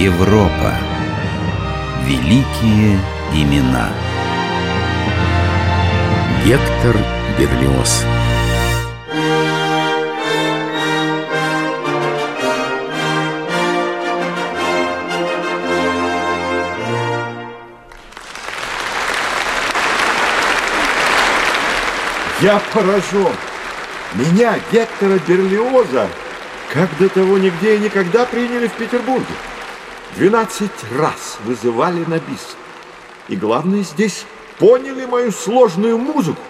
Европа. Великие имена. Гектор Берлиоз. Я поражен. Меня, Гектора Берлиоза, как до того нигде и никогда приняли в Петербурге. Двенадцать раз вызывали на бис. И главное, здесь поняли мою сложную музыку.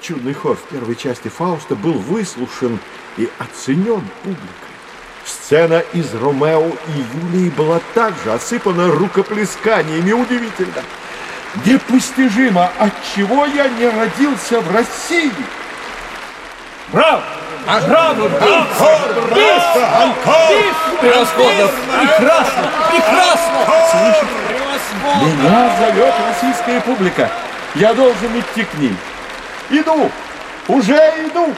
Чудный хор в первой части Фауста был выслушан и оценен публикой. Сцена из Ромео и Юлии была также осыпана рукоплесканиями. Удивительно. Непостижимо, отчего я не родился в России. Браво! Браво! Браво! Превосходно! Прекрасно! Прекрасно! Меня зовет российская публика. Я должен идти к ней. Иду! Уже иду!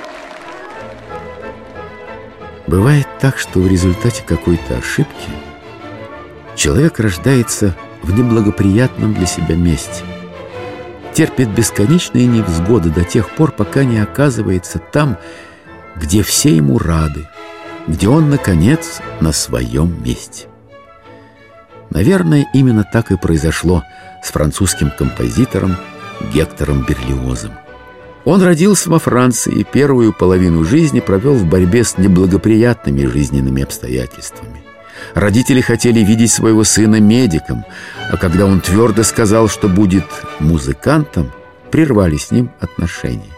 Бывает так, что в результате какой-то ошибки человек рождается в неблагоприятном для себя месте. Терпит бесконечные невзгоды до тех пор, пока не оказывается там, где все ему рады, где он, наконец, на своем месте. Наверное, именно так и произошло с французским композитором Гектором Берлиозом. Он родился во Франции и первую половину жизни провел в борьбе с неблагоприятными жизненными обстоятельствами. Родители хотели видеть своего сына медиком, а когда он твердо сказал, что будет музыкантом, прервали с ним отношения.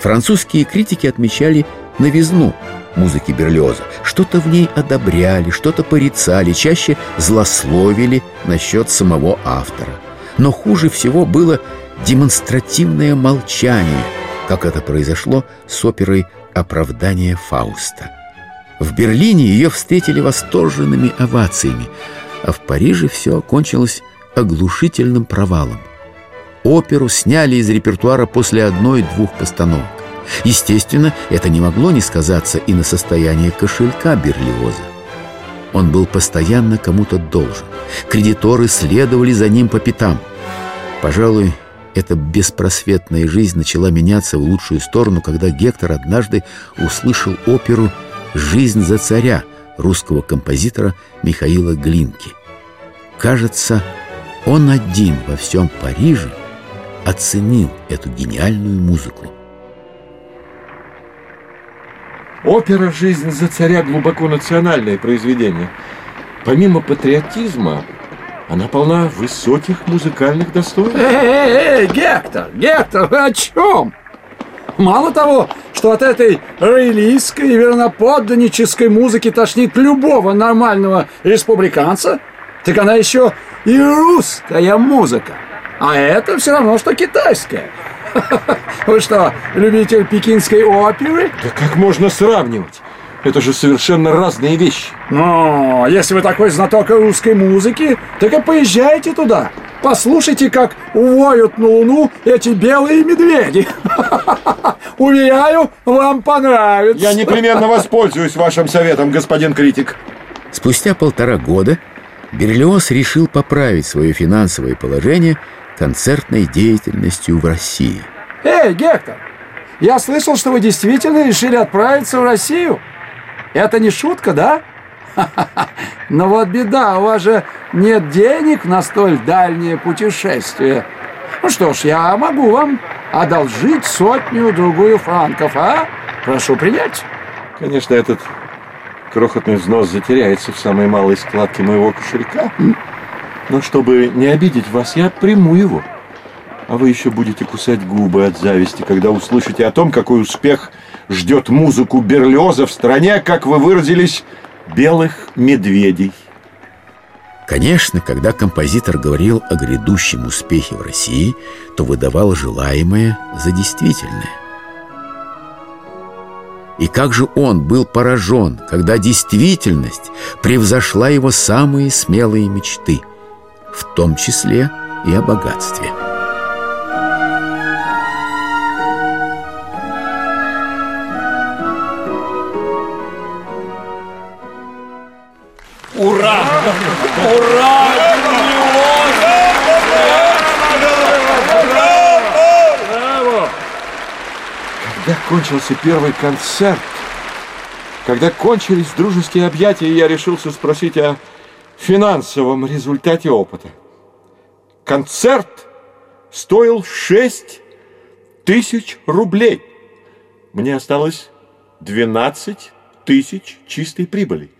Французские критики отмечали новизну музыки Берлиоза. Что-то в ней одобряли, что-то порицали, чаще злословили насчет самого автора. Но хуже всего было демонстративное молчание, как это произошло с оперой «Оправдание Фауста». В Берлине ее встретили восторженными овациями, а в Париже все окончилось оглушительным провалом. Оперу сняли из репертуара после одной-двух постановок. Естественно, это не могло не сказаться и на состоянии кошелька Берлиоза. Он был постоянно кому-то должен. Кредиторы следовали за ним по пятам. Пожалуй, эта беспросветная жизнь начала меняться в лучшую сторону, когда Гектор однажды услышал оперу «Жизнь за царя» русского композитора Михаила Глинки. Кажется, он один во всем Париже оценил эту гениальную музыку. Опера «Жизнь за царя» глубоко национальное произведение. Помимо патриотизма, она полна высоких музыкальных достоинств. Эй, эй, эй, Гектор, Гектор, вы о чем? Мало того, что от этой роялистской и верноподданнической музыки тошнит любого нормального республиканца, так она еще и русская музыка. А это все равно, что китайская. Вы что, любитель пекинской оперы? Да как можно сравнивать? Это же совершенно разные вещи. Ну, если вы такой знаток русской музыки, так и поезжайте туда. Послушайте, как воют на луну эти белые медведи. Уверяю, вам понравится. Я непременно воспользуюсь вашим советом, господин критик. Спустя полтора года Берлиоз решил поправить свое финансовое положение концертной деятельностью в России. Эй, Гектор, я слышал, что вы действительно решили отправиться в Россию. Это не шутка, да? Но вот беда, у вас же нет денег на столь дальнее путешествие. Ну что ж, я могу вам одолжить сотню-другую франков, а? Прошу принять. Конечно, этот крохотный взнос затеряется в самой малой складке моего кошелька. Но чтобы не обидеть вас, я приму его. А вы еще будете кусать губы от зависти, когда услышите о том, какой успех ждет музыку Берлиоза в стране, как вы выразились, белых медведей. Конечно, когда композитор говорил о грядущем успехе в России, то выдавал желаемое за действительное. И как же он был поражен, когда действительность превзошла его самые смелые мечты, в том числе и о богатстве. Ура! Ура! Когда кончился первый концерт, когда кончились дружеские объятия, я решился спросить о финансовом результате опыта. Концерт стоил 6 тысяч рублей. Мне осталось 12 тысяч чистой прибыли.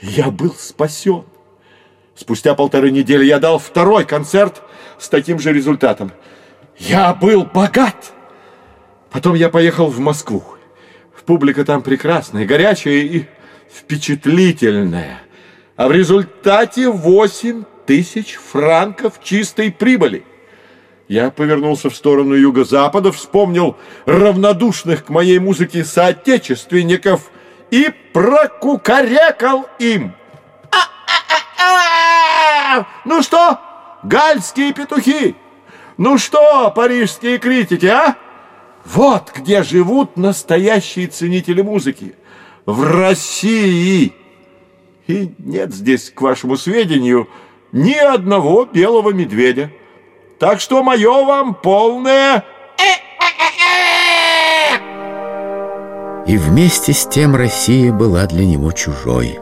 Я был спасен. Спустя полторы недели я дал второй концерт с таким же результатом. Я был богат. Потом я поехал в Москву. Публика там прекрасная, горячая и впечатлительная. А в результате 8 тысяч франков чистой прибыли. Я повернулся в сторону юго-запада, вспомнил равнодушных к моей музыке соотечественников и прокукарекал им. Ну что, гальские петухи? Ну что, парижские критики, а? Вот где живут настоящие ценители музыки. В России. И нет здесь, к вашему сведению, ни одного белого медведя. Так что мое вам полное... И вместе с тем Россия была для него чужой.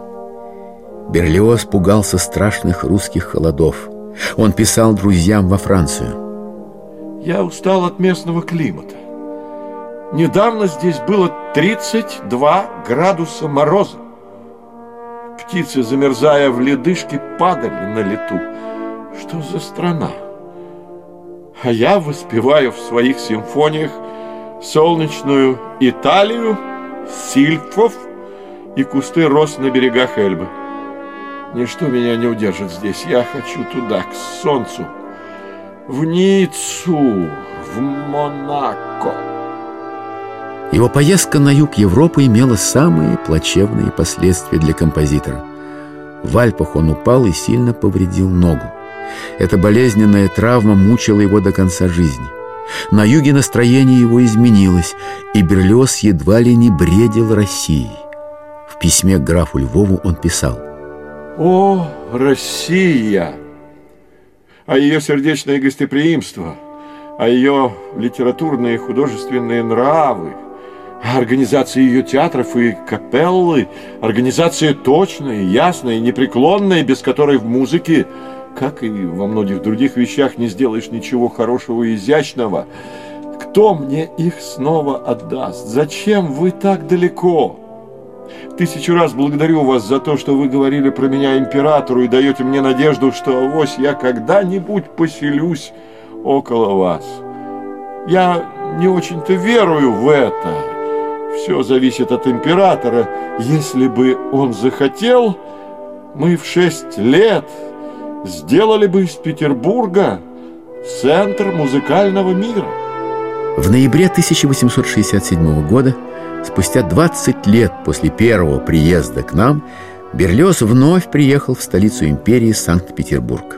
Берлиоз пугался страшных русских холодов. Он писал друзьям во Францию. Я устал от местного климата. Недавно здесь было 32 градуса мороза. Птицы, замерзая в ледышке, падали на лету. Что за страна? А я воспеваю в своих симфониях солнечную Италию, сильфов и кусты роз на берегах Эльбы. Ничто меня не удержит здесь. Я хочу туда, к солнцу, в Ниццу, в Монако. Его поездка на юг Европы имела самые плачевные последствия для композитора. В Альпах он упал и сильно повредил ногу. Эта болезненная травма мучила его до конца жизни. На юге настроение его изменилось, и Берлиоз едва ли не бредил Россией. В письме к графу Львову он писал «О, Россия! А ее сердечное гостеприимство, а ее литературные и художественные нравы, организация ее театров и капеллы, организация точная, ясная, непреклонная, без которой в музыке – как и во многих других вещах, не сделаешь ничего хорошего и изящного. Кто мне их снова отдаст? Зачем вы так далеко? Тысячу раз благодарю вас за то, что вы говорили про меня императору и даете мне надежду, что авось я когда-нибудь поселюсь около вас. Я не очень-то верую в это. Все зависит от императора. Если бы он захотел, мы в шесть лет сделали бы из Петербурга центр музыкального мира. В ноябре 1867 года, спустя 20 лет после первого приезда к нам, Берлиоз вновь приехал в столицу империи Санкт-Петербург.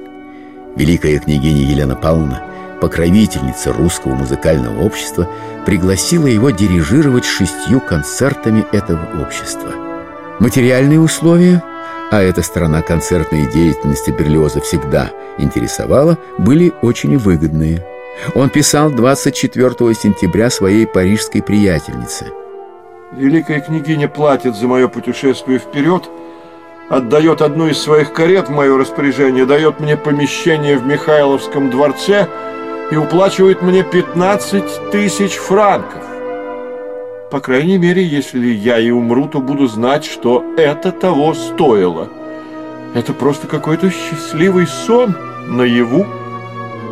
Великая княгиня Елена Павловна, покровительница русского музыкального общества, пригласила его дирижировать шестью концертами этого общества. Материальные условия – а эта сторона концертной деятельности Берлиоза всегда интересовала, были очень выгодные. Он писал 24 сентября своей парижской приятельнице. «Великая княгиня платит за мое путешествие вперед, отдает одну из своих карет в мое распоряжение, дает мне помещение в Михайловском дворце и уплачивает мне 15 тысяч франков. По крайней мере, если я и умру, то буду знать, что это того стоило. Это просто какой-то счастливый сон наяву.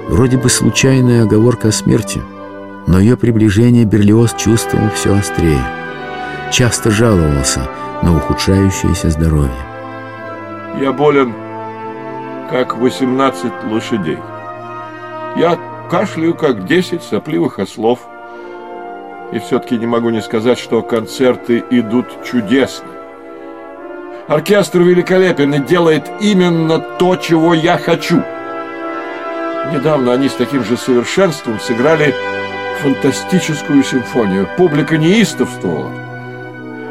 Вроде бы случайная оговорка о смерти, но ее приближение Берлиоз чувствовал все острее. Часто жаловался на ухудшающееся здоровье. Я болен, как 18 лошадей. Я кашляю, как 10 сопливых ослов – и все-таки не могу не сказать, что концерты идут чудесно. Оркестр великолепен и делает именно то, чего я хочу. Недавно они с таким же совершенством сыграли фантастическую симфонию. Публика неистовствовала.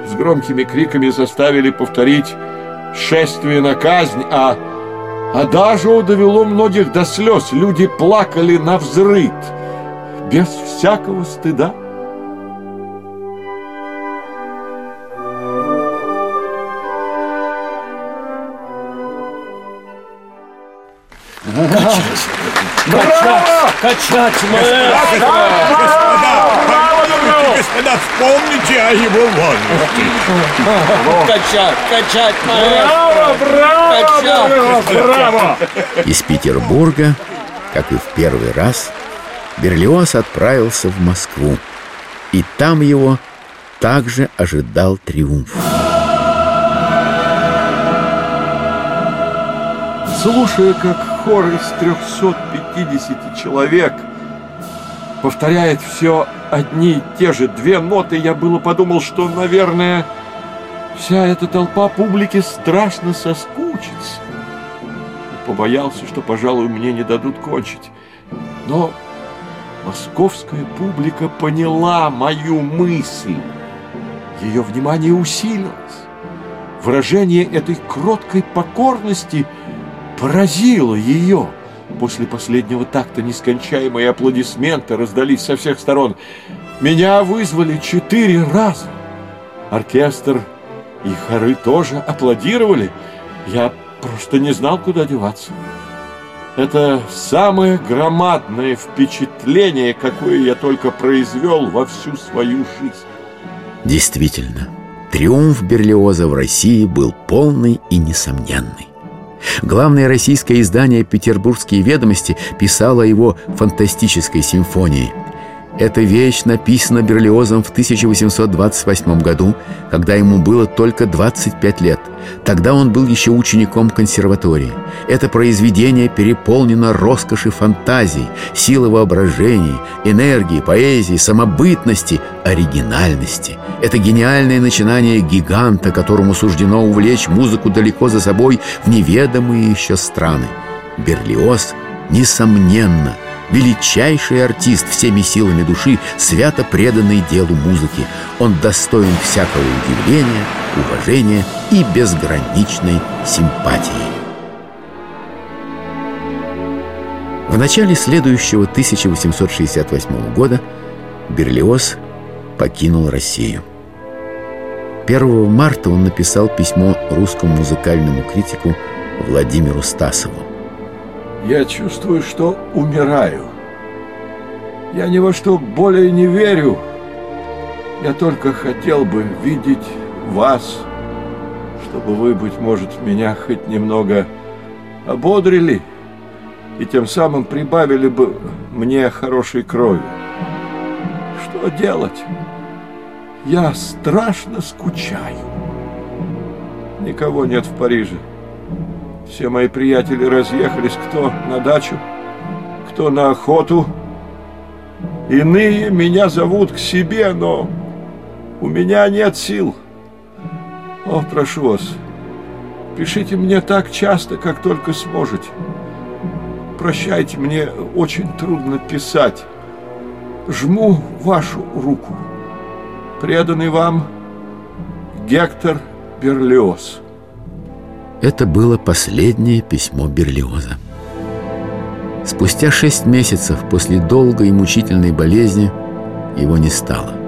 С громкими криками заставили повторить шествие на казнь, а, а даже довело многих до слез. Люди плакали на взрыд, без всякого стыда. Качать, качать, маэстро! Господа, вспомните о его важности. Качать, качать, маэстро! Качать! Браво! Из Петербурга, как и в первый раз, Берлиоз отправился в Москву. И там его также ожидал триумф. Слушая, как хор из 350 человек повторяет все одни и те же две ноты, я было подумал, что, наверное, вся эта толпа публики страшно соскучится. Побоялся, что, пожалуй, мне не дадут кончить. Но московская публика поняла мою мысль. Ее внимание усилилось. Выражение этой кроткой покорности поразило ее. После последнего такта нескончаемые аплодисменты раздались со всех сторон. Меня вызвали четыре раза. Оркестр и хоры тоже аплодировали. Я просто не знал, куда деваться. Это самое громадное впечатление, какое я только произвел во всю свою жизнь. Действительно, триумф Берлиоза в России был полный и несомненный. Главное российское издание «Петербургские ведомости» писало о его фантастической симфонии. Эта вещь написана Берлиозом в 1828 году, когда ему было только 25 лет. Тогда он был еще учеником консерватории. Это произведение переполнено роскоши фантазий, силы воображений, энергии, поэзии, самобытности, оригинальности. Это гениальное начинание гиганта, которому суждено увлечь музыку далеко за собой в неведомые еще страны. Берлиоз, несомненно, величайший артист всеми силами души, свято преданный делу музыки. Он достоин всякого удивления, уважения и безграничной симпатии. В начале следующего 1868 года Берлиоз покинул Россию. 1 марта он написал письмо русскому музыкальному критику Владимиру Стасову. Я чувствую, что умираю. Я ни во что более не верю. Я только хотел бы видеть вас, чтобы вы, быть может, меня хоть немного ободрили и тем самым прибавили бы мне хорошей крови. Что делать? Я страшно скучаю. Никого нет в Париже. Все мои приятели разъехались, кто на дачу, кто на охоту. Иные меня зовут к себе, но у меня нет сил. О, прошу вас, пишите мне так часто, как только сможете. Прощайте, мне очень трудно писать. Жму вашу руку. Преданный вам Гектор Берлиоз. Это было последнее письмо Берлиоза. Спустя шесть месяцев после долгой и мучительной болезни его не стало.